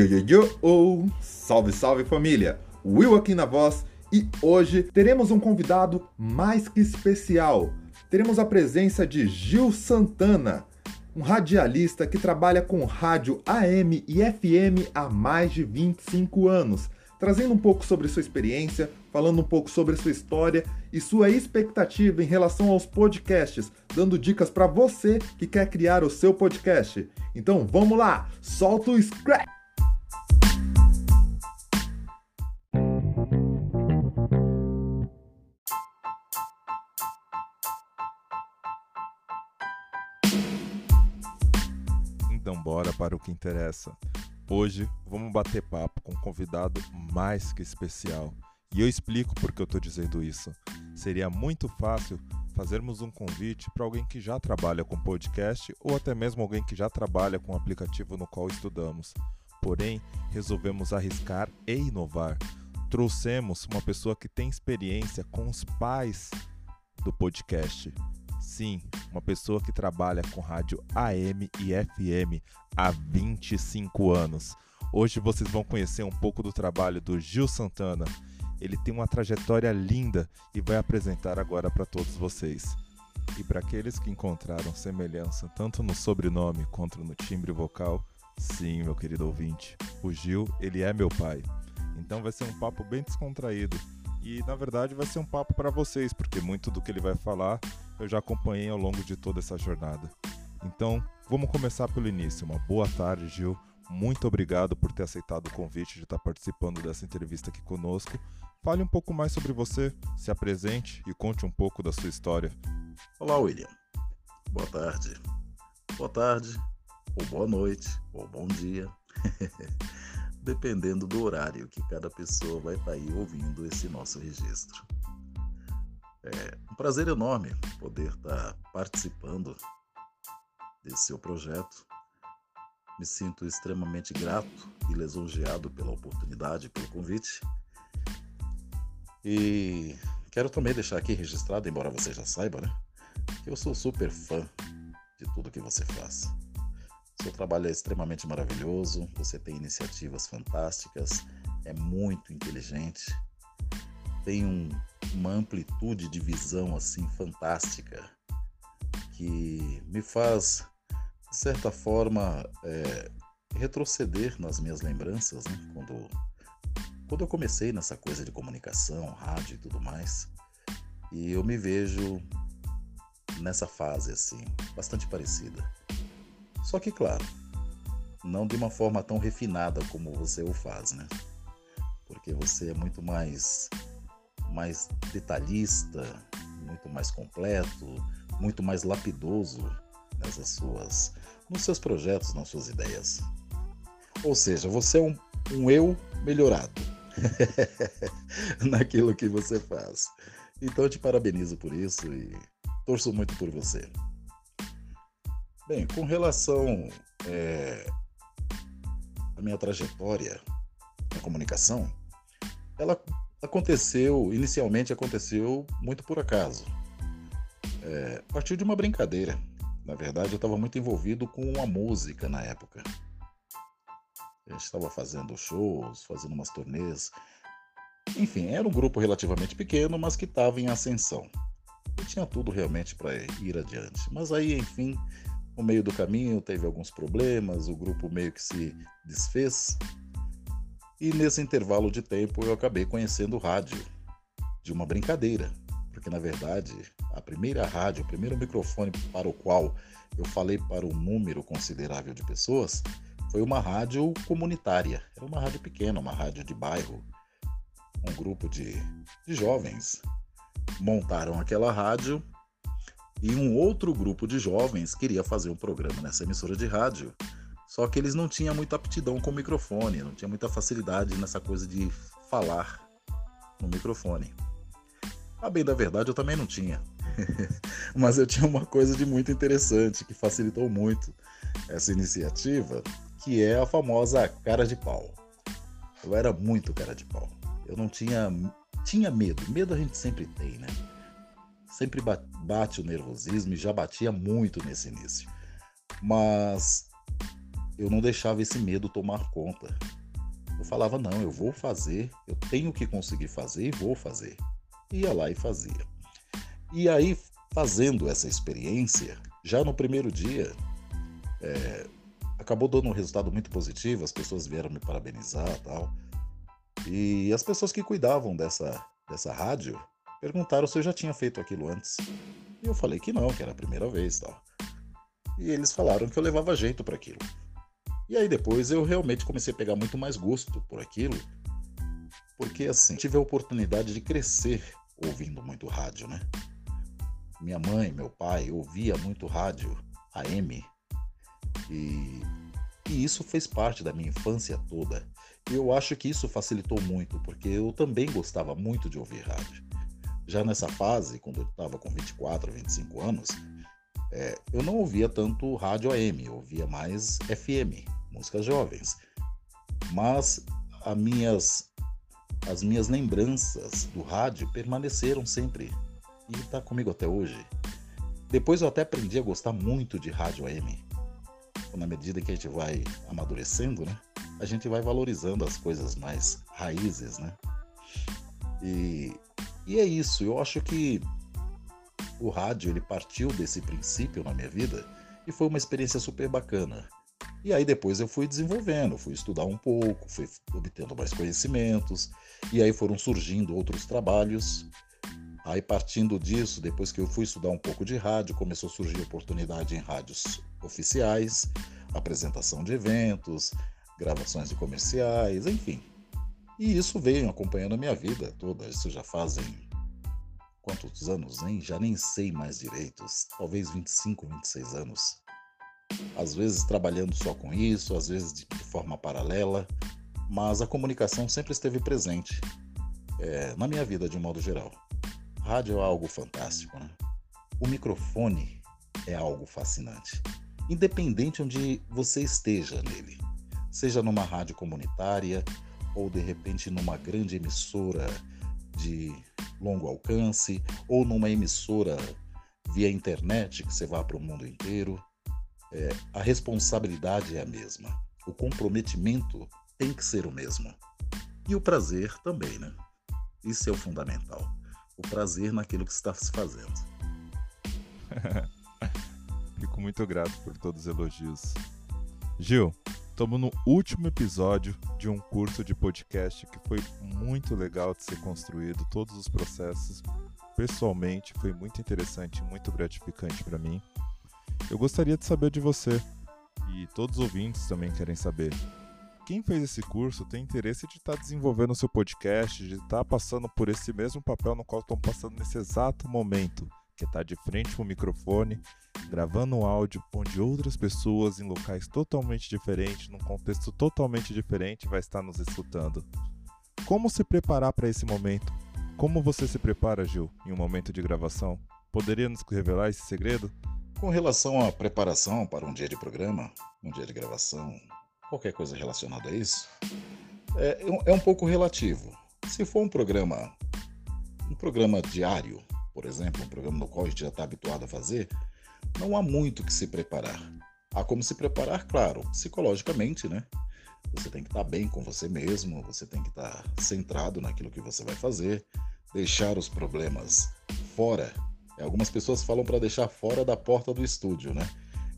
Yo, yo, yo, oh. Salve, salve família! Will aqui na voz e hoje teremos um convidado mais que especial. Teremos a presença de Gil Santana, um radialista que trabalha com rádio AM e FM há mais de 25 anos, trazendo um pouco sobre sua experiência, falando um pouco sobre sua história e sua expectativa em relação aos podcasts, dando dicas para você que quer criar o seu podcast. Então vamos lá, solta o scratch! Para o que interessa. Hoje vamos bater papo com um convidado mais que especial. E eu explico por que eu estou dizendo isso. Seria muito fácil fazermos um convite para alguém que já trabalha com podcast ou até mesmo alguém que já trabalha com o aplicativo no qual estudamos. Porém, resolvemos arriscar e inovar. Trouxemos uma pessoa que tem experiência com os pais do podcast. Sim, uma pessoa que trabalha com rádio AM e FM há 25 anos. Hoje vocês vão conhecer um pouco do trabalho do Gil Santana. Ele tem uma trajetória linda e vai apresentar agora para todos vocês. E para aqueles que encontraram semelhança tanto no sobrenome quanto no timbre vocal, sim, meu querido ouvinte, o Gil, ele é meu pai. Então vai ser um papo bem descontraído. E na verdade vai ser um papo para vocês, porque muito do que ele vai falar eu já acompanhei ao longo de toda essa jornada. Então, vamos começar pelo início. Uma boa tarde, Gil. Muito obrigado por ter aceitado o convite de estar participando dessa entrevista aqui conosco. Fale um pouco mais sobre você, se apresente e conte um pouco da sua história. Olá, William. Boa tarde. Boa tarde, ou boa noite, ou bom dia. Dependendo do horário que cada pessoa vai estar aí ouvindo esse nosso registro. É um prazer enorme poder estar participando desse seu projeto. Me sinto extremamente grato e lisonjeado pela oportunidade, pelo convite. E quero também deixar aqui registrado, embora você já saiba, né? Que eu sou super fã de tudo que você faz. Seu trabalho é extremamente maravilhoso, você tem iniciativas fantásticas, é muito inteligente, tem um uma amplitude de visão assim fantástica que me faz, de certa forma, é, retroceder nas minhas lembranças, né? quando, quando eu comecei nessa coisa de comunicação, rádio e tudo mais, e eu me vejo nessa fase assim, bastante parecida. Só que, claro, não de uma forma tão refinada como você o faz, né? Porque você é muito mais mais detalhista, muito mais completo, muito mais lapidoso nessas suas, nos seus projetos, nas suas ideias. Ou seja, você é um, um eu melhorado naquilo que você faz. Então eu te parabenizo por isso e torço muito por você. Bem, com relação é, à minha trajetória na comunicação, ela aconteceu, inicialmente aconteceu muito por acaso. É, a partir de uma brincadeira. Na verdade, eu estava muito envolvido com a música na época. A gente estava fazendo shows, fazendo umas turnês. Enfim, era um grupo relativamente pequeno, mas que estava em ascensão. E tinha tudo realmente para ir adiante. Mas aí, enfim, no meio do caminho teve alguns problemas, o grupo meio que se desfez e nesse intervalo de tempo eu acabei conhecendo o rádio de uma brincadeira, porque na verdade a primeira rádio, o primeiro microfone para o qual eu falei para um número considerável de pessoas foi uma rádio comunitária. Era uma rádio pequena, uma rádio de bairro. Um grupo de, de jovens montaram aquela rádio e um outro grupo de jovens queria fazer um programa nessa emissora de rádio só que eles não tinham muita aptidão com o microfone, não tinha muita facilidade nessa coisa de falar no microfone. A bem da verdade, eu também não tinha. Mas eu tinha uma coisa de muito interessante que facilitou muito essa iniciativa, que é a famosa cara de pau. Eu era muito cara de pau. Eu não tinha tinha medo. Medo a gente sempre tem, né? Sempre bate o nervosismo e já batia muito nesse início. Mas eu não deixava esse medo tomar conta. Eu falava, não, eu vou fazer, eu tenho que conseguir fazer e vou fazer. Ia lá e fazia. E aí, fazendo essa experiência, já no primeiro dia, é, acabou dando um resultado muito positivo, as pessoas vieram me parabenizar tal. E as pessoas que cuidavam dessa, dessa rádio perguntaram se eu já tinha feito aquilo antes. E eu falei que não, que era a primeira vez tal. E eles falaram que eu levava jeito para aquilo. E aí depois eu realmente comecei a pegar muito mais gosto por aquilo, porque assim, tive a oportunidade de crescer ouvindo muito rádio, né? Minha mãe, meu pai ouvia muito rádio AM e, e isso fez parte da minha infância toda. E eu acho que isso facilitou muito, porque eu também gostava muito de ouvir rádio. Já nessa fase, quando eu estava com 24, 25 anos, é, eu não ouvia tanto rádio AM, eu ouvia mais FM, músicas jovens. Mas as minhas, as minhas lembranças do rádio permaneceram sempre e está comigo até hoje. Depois eu até aprendi a gostar muito de rádio AM. Na medida que a gente vai amadurecendo, né? A gente vai valorizando as coisas mais raízes, né? E, e é isso. Eu acho que o rádio ele partiu desse princípio na minha vida e foi uma experiência super bacana. E aí depois eu fui desenvolvendo, fui estudar um pouco, fui obtendo mais conhecimentos, e aí foram surgindo outros trabalhos. Aí partindo disso, depois que eu fui estudar um pouco de rádio, começou a surgir oportunidade em rádios oficiais, apresentação de eventos, gravações de comerciais, enfim. E isso veio acompanhando a minha vida toda. Isso já fazem quantos anos, nem já nem sei mais direitos, talvez 25, 26 anos. Às vezes trabalhando só com isso, às vezes de, forma paralela, mas a comunicação sempre esteve presente é, na minha vida de um modo geral. Rádio é algo fantástico, né? O microfone é algo fascinante, independente onde você esteja nele, seja numa rádio comunitária ou de repente numa grande emissora de longo alcance ou numa emissora via internet que você vá para o mundo inteiro, é, a responsabilidade é a mesma. O comprometimento tem que ser o mesmo. E o prazer também, né? Isso é o fundamental. O prazer naquilo que está se fazendo. Fico muito grato por todos os elogios. Gil, Estamos no último episódio de um curso de podcast que foi muito legal de ser construído, todos os processos. Pessoalmente, foi muito interessante, muito gratificante para mim. Eu gostaria de saber de você, e todos os ouvintes também querem saber. Quem fez esse curso tem interesse de estar tá desenvolvendo o seu podcast, de estar tá passando por esse mesmo papel no qual estão passando nesse exato momento que está de frente para o microfone, gravando um áudio onde outras pessoas em locais totalmente diferentes, num contexto totalmente diferente, vai estar nos escutando. Como se preparar para esse momento? Como você se prepara, Gil, em um momento de gravação? Poderia nos revelar esse segredo? Com relação à preparação para um dia de programa, um dia de gravação, qualquer coisa relacionada a isso, é, é um pouco relativo. Se for um programa, um programa diário, por exemplo, um programa no qual a gente já está habituado a fazer, não há muito que se preparar. Há como se preparar, claro, psicologicamente, né? Você tem que estar tá bem com você mesmo, você tem que estar tá centrado naquilo que você vai fazer, deixar os problemas fora. Algumas pessoas falam para deixar fora da porta do estúdio, né?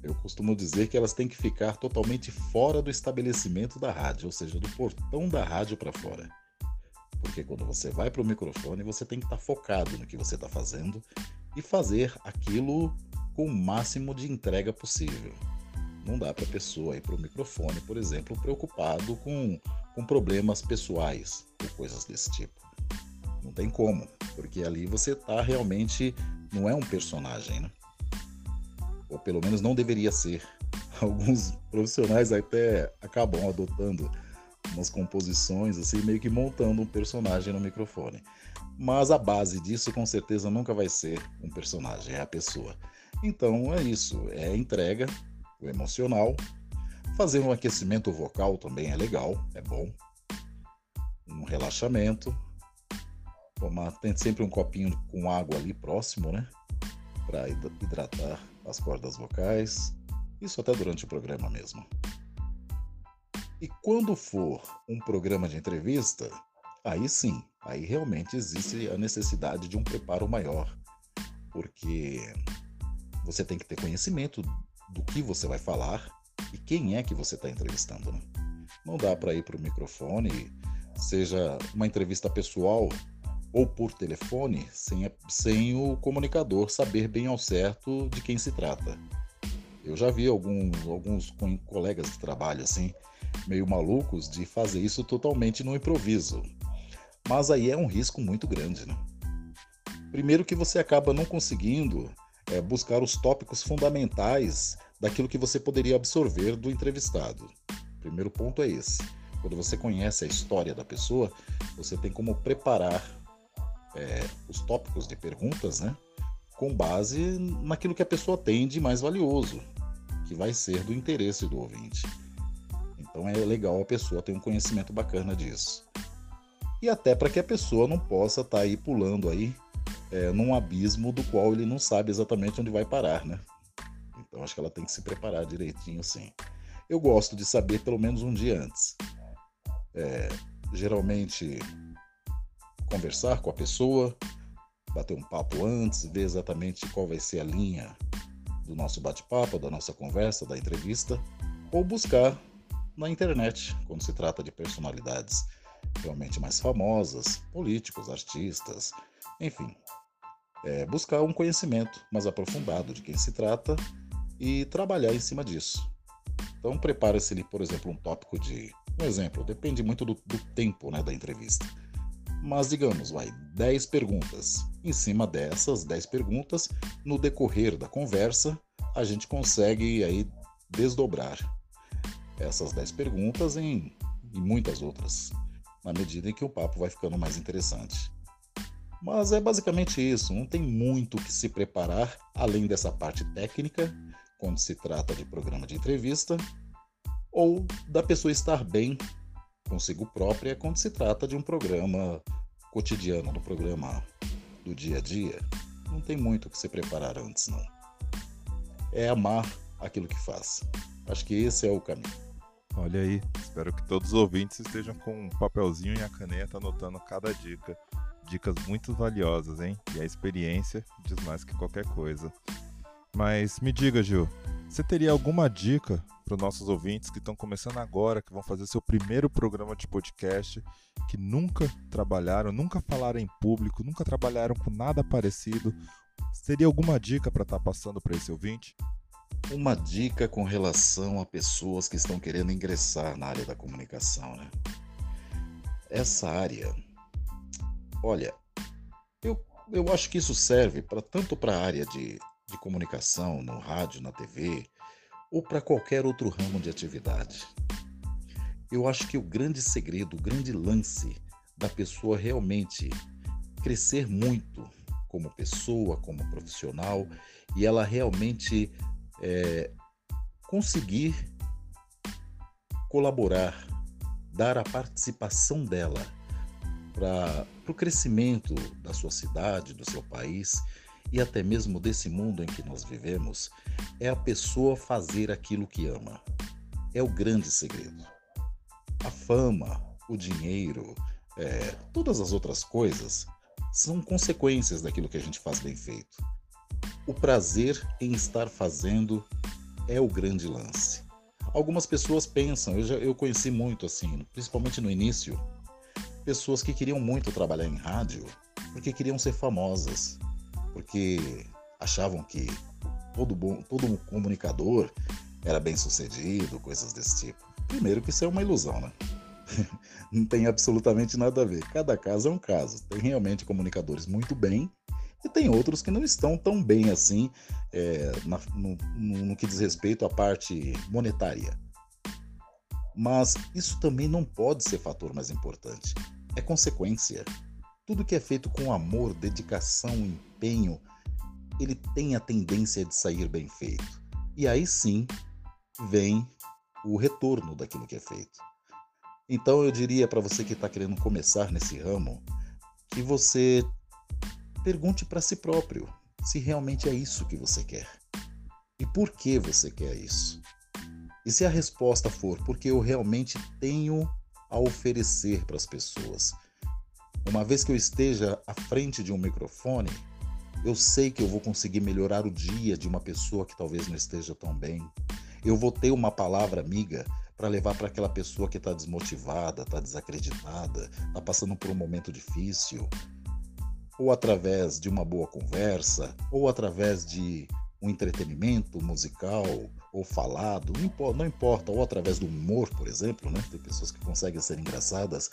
Eu costumo dizer que elas têm que ficar totalmente fora do estabelecimento da rádio, ou seja, do portão da rádio para fora. Porque quando você vai para o microfone, você tem que estar tá focado no que você está fazendo e fazer aquilo com o máximo de entrega possível. Não dá para a pessoa ir para o microfone, por exemplo, preocupado com, com problemas pessoais ou coisas desse tipo. Não tem como, porque ali você está realmente. Não é um personagem, né? Ou pelo menos não deveria ser. Alguns profissionais até acabam adotando umas composições, assim, meio que montando um personagem no microfone. Mas a base disso com certeza nunca vai ser um personagem, é a pessoa. Então é isso, é entrega, o emocional. Fazer um aquecimento vocal também é legal, é bom. Um relaxamento. Tomar, tem sempre um copinho com água ali próximo, né? Para hidratar as cordas vocais. Isso até durante o programa mesmo. E quando for um programa de entrevista, aí sim, aí realmente existe a necessidade de um preparo maior, porque você tem que ter conhecimento do que você vai falar e quem é que você está entrevistando. Né? Não dá para ir para o microfone, seja uma entrevista pessoal ou por telefone, sem, sem o comunicador saber bem ao certo de quem se trata. Eu já vi alguns, alguns colegas de trabalho assim, meio malucos, de fazer isso totalmente no improviso. Mas aí é um risco muito grande, né? Primeiro que você acaba não conseguindo é, buscar os tópicos fundamentais daquilo que você poderia absorver do entrevistado. primeiro ponto é esse. Quando você conhece a história da pessoa, você tem como preparar é, os tópicos de perguntas, né? Com base naquilo que a pessoa tem de mais valioso, que vai ser do interesse do ouvinte. Então é legal a pessoa ter um conhecimento bacana disso. E até para que a pessoa não possa estar tá aí pulando aí é, num abismo do qual ele não sabe exatamente onde vai parar, né? Então acho que ela tem que se preparar direitinho, sim. Eu gosto de saber pelo menos um dia antes. É, geralmente conversar com a pessoa, bater um papo antes, ver exatamente qual vai ser a linha do nosso bate-papo, da nossa conversa, da entrevista, ou buscar na internet, quando se trata de personalidades realmente mais famosas, políticos, artistas, enfim. É buscar um conhecimento mais aprofundado de quem se trata e trabalhar em cima disso. Então prepare-se, por exemplo, um tópico de. Um exemplo, depende muito do, do tempo né, da entrevista mas digamos, vai 10 perguntas. Em cima dessas 10 perguntas, no decorrer da conversa, a gente consegue aí desdobrar essas 10 perguntas em, em muitas outras, na medida em que o papo vai ficando mais interessante. Mas é basicamente isso, não tem muito que se preparar além dessa parte técnica, quando se trata de programa de entrevista, ou da pessoa estar bem consigo própria quando se trata de um programa cotidiano, do programa do dia a dia. Não tem muito o que se preparar antes, não. É amar aquilo que faz. Acho que esse é o caminho. Olha aí, espero que todos os ouvintes estejam com um papelzinho e a caneta anotando cada dica. Dicas muito valiosas, hein? E a experiência diz mais que qualquer coisa. Mas me diga, Gil, você teria alguma dica para os nossos ouvintes que estão começando agora, que vão fazer seu primeiro programa de podcast, que nunca trabalharam, nunca falaram em público, nunca trabalharam com nada parecido? Teria alguma dica para estar tá passando para esse ouvinte? Uma dica com relação a pessoas que estão querendo ingressar na área da comunicação, né? Essa área, olha, eu, eu acho que isso serve para tanto para a área de de comunicação, no rádio, na TV ou para qualquer outro ramo de atividade. Eu acho que o grande segredo, o grande lance da pessoa realmente crescer muito como pessoa, como profissional e ela realmente é, conseguir colaborar, dar a participação dela para o crescimento da sua cidade, do seu país e até mesmo desse mundo em que nós vivemos é a pessoa fazer aquilo que ama. É o grande segredo. A fama, o dinheiro, é, todas as outras coisas são consequências daquilo que a gente faz bem feito. O prazer em estar fazendo é o grande lance. Algumas pessoas pensam, eu, já, eu conheci muito assim, principalmente no início, pessoas que queriam muito trabalhar em rádio porque queriam ser famosas, porque achavam que todo bom, todo comunicador era bem sucedido, coisas desse tipo. Primeiro que isso é uma ilusão, né? Não tem absolutamente nada a ver. Cada caso é um caso. Tem realmente comunicadores muito bem e tem outros que não estão tão bem assim é, na, no, no, no que diz respeito à parte monetária. Mas isso também não pode ser fator mais importante. É consequência. Tudo que é feito com amor, dedicação, empenho, ele tem a tendência de sair bem feito. E aí sim vem o retorno daquilo que é feito. Então eu diria para você que está querendo começar nesse ramo que você pergunte para si próprio se realmente é isso que você quer e por que você quer isso. E se a resposta for porque eu realmente tenho a oferecer para as pessoas, uma vez que eu esteja à frente de um microfone, eu sei que eu vou conseguir melhorar o dia de uma pessoa que talvez não esteja tão bem. Eu vou ter uma palavra amiga para levar para aquela pessoa que está desmotivada, está desacreditada, está passando por um momento difícil, ou através de uma boa conversa, ou através de um entretenimento musical ou falado, não importa, ou através do humor, por exemplo, né? Tem pessoas que conseguem ser engraçadas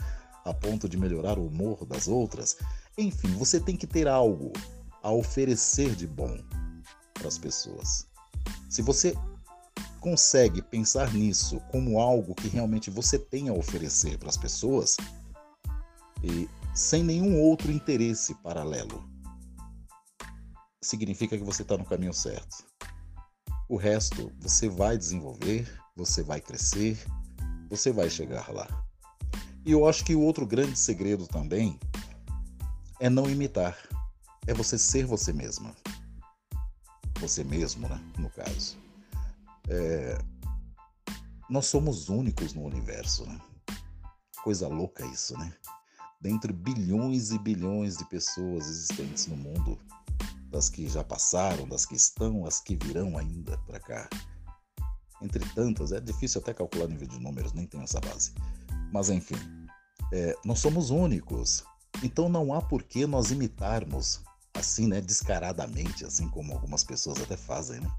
a ponto de melhorar o humor das outras. Enfim, você tem que ter algo a oferecer de bom para as pessoas. Se você consegue pensar nisso como algo que realmente você tem a oferecer para as pessoas e sem nenhum outro interesse paralelo, significa que você está no caminho certo. O resto você vai desenvolver, você vai crescer, você vai chegar lá. E eu acho que o outro grande segredo também é não imitar, é você ser você mesma. Você mesmo, né? No caso. É... Nós somos únicos no universo, né? Coisa louca isso, né? Dentre bilhões e bilhões de pessoas existentes no mundo, das que já passaram, das que estão, as que virão ainda para cá. Entre tantas, é difícil até calcular nível de números, nem tenho essa base. Mas enfim, é, nós somos únicos. Então não há por que nós imitarmos assim, né, descaradamente, assim como algumas pessoas até fazem, né?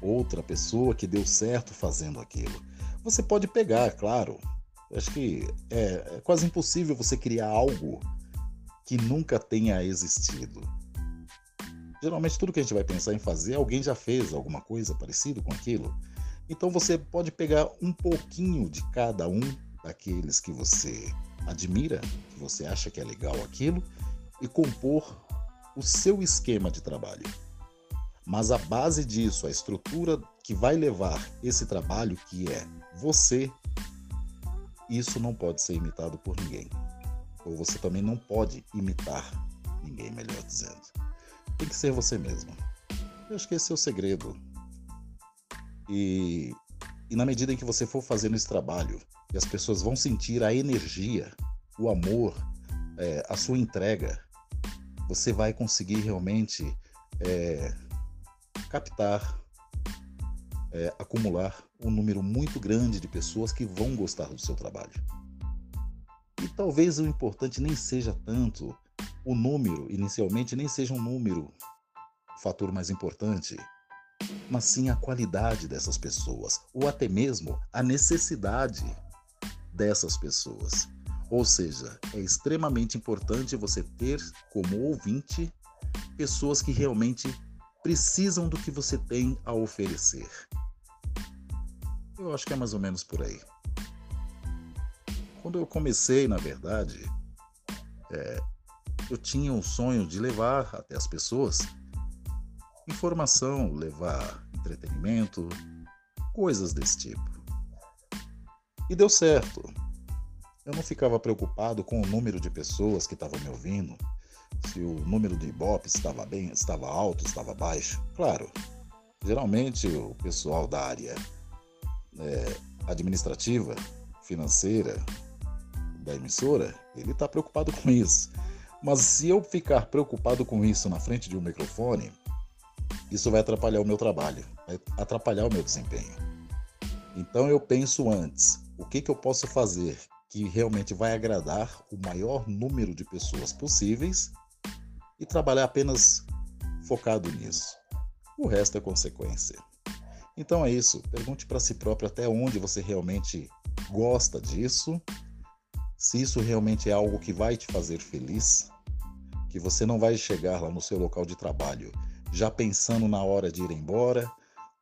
Outra pessoa que deu certo fazendo aquilo. Você pode pegar, claro. Acho que é, é quase impossível você criar algo que nunca tenha existido. Geralmente tudo que a gente vai pensar em fazer, alguém já fez alguma coisa parecido com aquilo. Então você pode pegar um pouquinho de cada um daqueles que você admira, que você acha que é legal aquilo, e compor o seu esquema de trabalho. Mas a base disso, a estrutura que vai levar esse trabalho, que é você, isso não pode ser imitado por ninguém. Ou você também não pode imitar ninguém, melhor dizendo. Tem que ser você mesmo. Eu acho que esse é o segredo. E, e na medida em que você for fazendo esse trabalho, e as pessoas vão sentir a energia, o amor, é, a sua entrega, você vai conseguir realmente é, captar, é, acumular um número muito grande de pessoas que vão gostar do seu trabalho. E talvez o importante nem seja tanto o número, inicialmente, nem seja um número o fator mais importante, mas sim a qualidade dessas pessoas, ou até mesmo a necessidade dessas pessoas. Ou seja, é extremamente importante você ter como ouvinte pessoas que realmente precisam do que você tem a oferecer. Eu acho que é mais ou menos por aí. Quando eu comecei, na verdade, é, eu tinha um sonho de levar até as pessoas informação, levar entretenimento, coisas desse tipo. E deu certo. Eu não ficava preocupado com o número de pessoas que estavam me ouvindo, se o número de ibope estava bem, estava alto, estava baixo. Claro, geralmente o pessoal da área é, administrativa, financeira da emissora, ele está preocupado com isso. Mas se eu ficar preocupado com isso na frente de um microfone, isso vai atrapalhar o meu trabalho, vai atrapalhar o meu desempenho. Então eu penso antes, o que, que eu posso fazer que realmente vai agradar o maior número de pessoas possíveis e trabalhar apenas focado nisso. O resto é consequência. Então é isso. Pergunte para si próprio até onde você realmente gosta disso se isso realmente é algo que vai te fazer feliz, que você não vai chegar lá no seu local de trabalho já pensando na hora de ir embora,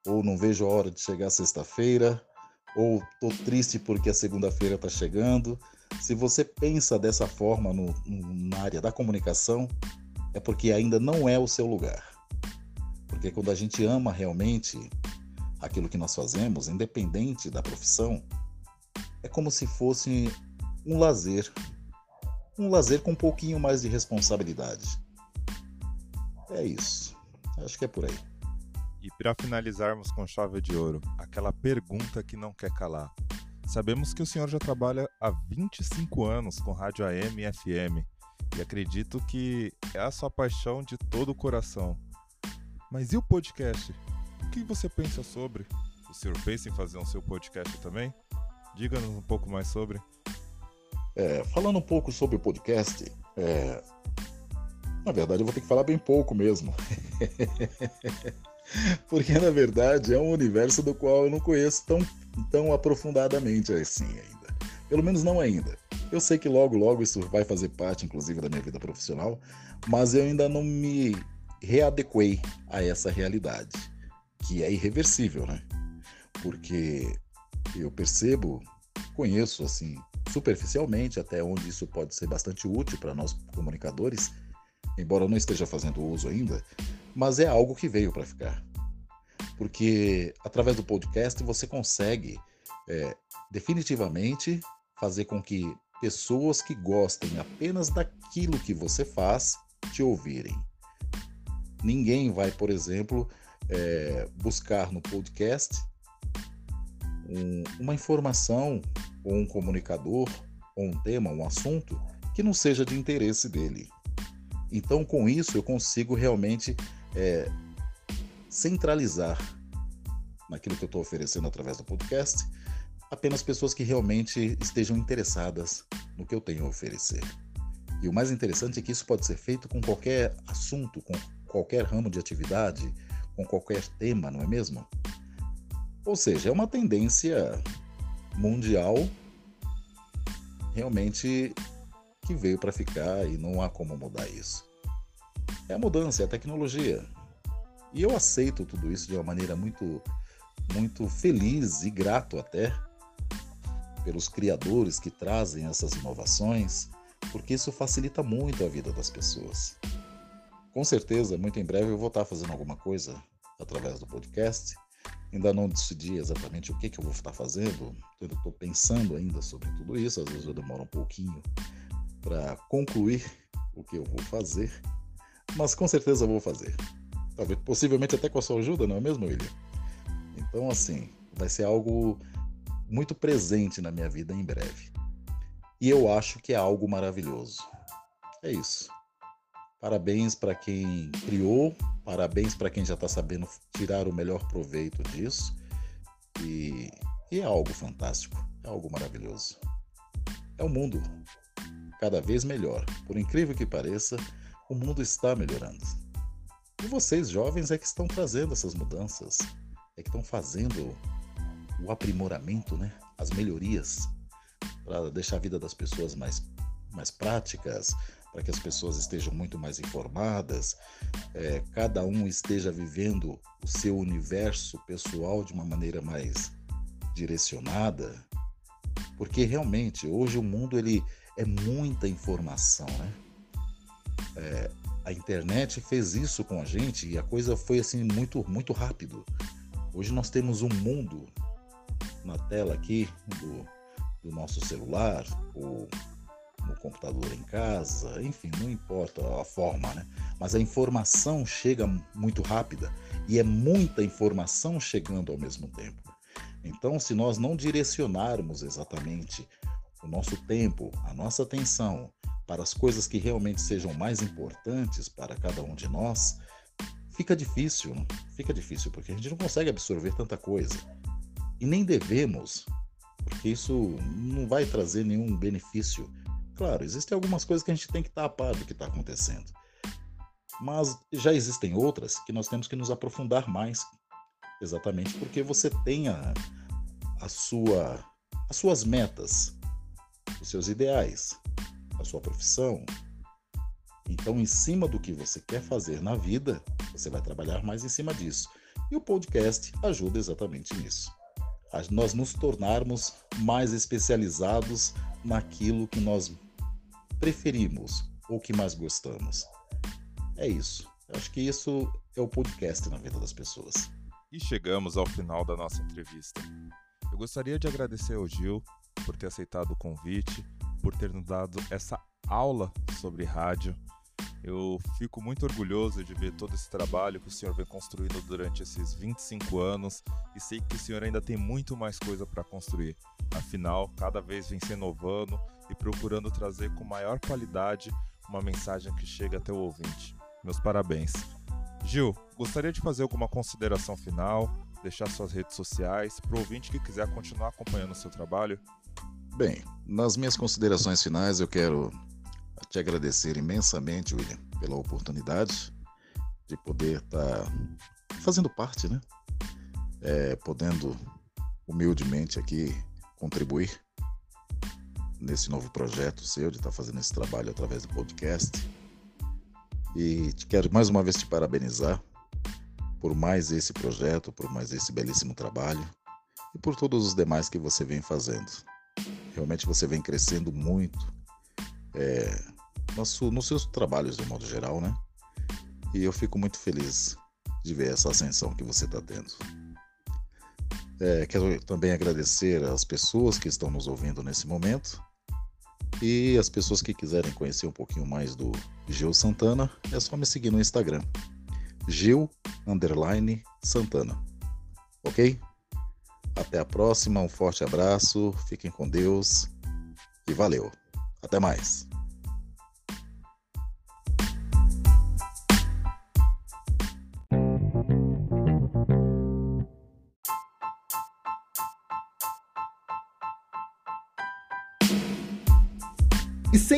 ou não vejo a hora de chegar sexta-feira, ou tô triste porque a segunda-feira está chegando. Se você pensa dessa forma no, na área da comunicação, é porque ainda não é o seu lugar. Porque quando a gente ama realmente aquilo que nós fazemos, independente da profissão, é como se fosse um lazer. Um lazer com um pouquinho mais de responsabilidade. É isso. Acho que é por aí. E para finalizarmos com chave de ouro, aquela pergunta que não quer calar. Sabemos que o senhor já trabalha há 25 anos com rádio AM e FM, e acredito que é a sua paixão de todo o coração. Mas e o podcast? O que você pensa sobre? O senhor pensa em fazer um seu podcast também? Diga-nos um pouco mais sobre. É, falando um pouco sobre o podcast, é... na verdade eu vou ter que falar bem pouco mesmo. Porque na verdade é um universo do qual eu não conheço tão, tão aprofundadamente assim ainda. Pelo menos não ainda. Eu sei que logo, logo isso vai fazer parte, inclusive, da minha vida profissional, mas eu ainda não me readequei a essa realidade, que é irreversível, né? Porque eu percebo, conheço assim superficialmente até onde isso pode ser bastante útil para nós comunicadores, embora eu não esteja fazendo uso ainda, mas é algo que veio para ficar. Porque através do podcast você consegue é, definitivamente fazer com que pessoas que gostem apenas daquilo que você faz te ouvirem. Ninguém vai, por exemplo, é, buscar no podcast um, uma informação ou um comunicador ou um tema, um assunto que não seja de interesse dele. Então, com isso, eu consigo realmente é, centralizar naquilo que eu estou oferecendo através do podcast apenas pessoas que realmente estejam interessadas no que eu tenho a oferecer. E o mais interessante é que isso pode ser feito com qualquer assunto, com qualquer ramo de atividade, com qualquer tema, não é mesmo? Ou seja, é uma tendência mundial realmente que veio para ficar e não há como mudar isso. É a mudança, é a tecnologia. E eu aceito tudo isso de uma maneira muito muito feliz e grato até pelos criadores que trazem essas inovações, porque isso facilita muito a vida das pessoas. Com certeza, muito em breve eu vou estar fazendo alguma coisa através do podcast. Ainda não decidi exatamente o que, que eu vou estar fazendo, estou pensando ainda sobre tudo isso. Às vezes eu demoro um pouquinho para concluir o que eu vou fazer, mas com certeza vou fazer. Talvez, possivelmente até com a sua ajuda, não é mesmo, William? Então, assim, vai ser algo muito presente na minha vida em breve. E eu acho que é algo maravilhoso. É isso. Parabéns para quem criou, parabéns para quem já está sabendo tirar o melhor proveito disso. E, e é algo fantástico, é algo maravilhoso. É o mundo cada vez melhor. Por incrível que pareça, o mundo está melhorando. E vocês, jovens, é que estão trazendo essas mudanças, é que estão fazendo o aprimoramento, né? as melhorias, para deixar a vida das pessoas mais, mais práticas, para que as pessoas estejam muito mais informadas, é, cada um esteja vivendo o seu universo pessoal de uma maneira mais direcionada, porque realmente hoje o mundo ele é muita informação, né? É, a internet fez isso com a gente e a coisa foi assim muito muito rápido. Hoje nós temos um mundo na tela aqui do, do nosso celular ou no computador em casa, enfim, não importa a forma, né? Mas a informação chega muito rápida e é muita informação chegando ao mesmo tempo. Então, se nós não direcionarmos exatamente o nosso tempo, a nossa atenção para as coisas que realmente sejam mais importantes para cada um de nós, fica difícil, fica difícil, porque a gente não consegue absorver tanta coisa. E nem devemos, porque isso não vai trazer nenhum benefício. Claro, existem algumas coisas que a gente tem que estar a par do que está acontecendo. Mas já existem outras que nós temos que nos aprofundar mais. Exatamente porque você tem a, a sua, as suas metas, os seus ideais, a sua profissão. Então, em cima do que você quer fazer na vida, você vai trabalhar mais em cima disso. E o podcast ajuda exatamente nisso nós nos tornarmos mais especializados naquilo que nós preferimos ou que mais gostamos. É isso. Eu acho que isso é o podcast na vida das pessoas. E chegamos ao final da nossa entrevista. Eu gostaria de agradecer ao Gil por ter aceitado o convite, por ter nos dado essa aula sobre rádio. Eu fico muito orgulhoso de ver todo esse trabalho que o senhor vem construindo durante esses 25 anos e sei que o senhor ainda tem muito mais coisa para construir. Afinal, cada vez vem se inovando e procurando trazer com maior qualidade uma mensagem que chega até o ouvinte. Meus parabéns. Gil, gostaria de fazer alguma consideração final, deixar suas redes sociais para o ouvinte que quiser continuar acompanhando o seu trabalho? Bem, nas minhas considerações finais eu quero te agradecer imensamente, William, pela oportunidade de poder estar tá fazendo parte, né? É, podendo humildemente aqui contribuir nesse novo projeto seu de estar tá fazendo esse trabalho através do podcast. E te quero mais uma vez te parabenizar por mais esse projeto, por mais esse belíssimo trabalho e por todos os demais que você vem fazendo. Realmente você vem crescendo muito é, no, nos seus trabalhos de modo geral, né? E eu fico muito feliz de ver essa ascensão que você está tendo. É, quero também agradecer às pessoas que estão nos ouvindo nesse momento e as pessoas que quiserem conhecer um pouquinho mais do Gil Santana, é só me seguir no Instagram. Gil Santana. Ok? Até a próxima, um forte abraço, fiquem com Deus e valeu. Até mais.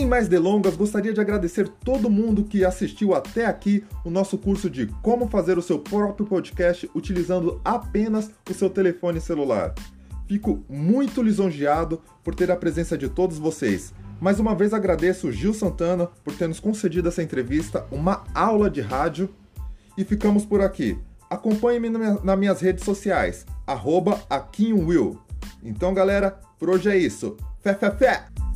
Mais delongas, gostaria de agradecer todo mundo que assistiu até aqui o nosso curso de como fazer o seu próprio podcast utilizando apenas o seu telefone celular. Fico muito lisonjeado por ter a presença de todos vocês. Mais uma vez agradeço o Gil Santana por ter nos concedido essa entrevista, uma aula de rádio. E ficamos por aqui. Acompanhe-me nas minhas redes sociais, arroba Então galera, por hoje é isso. Fé, fé, fé!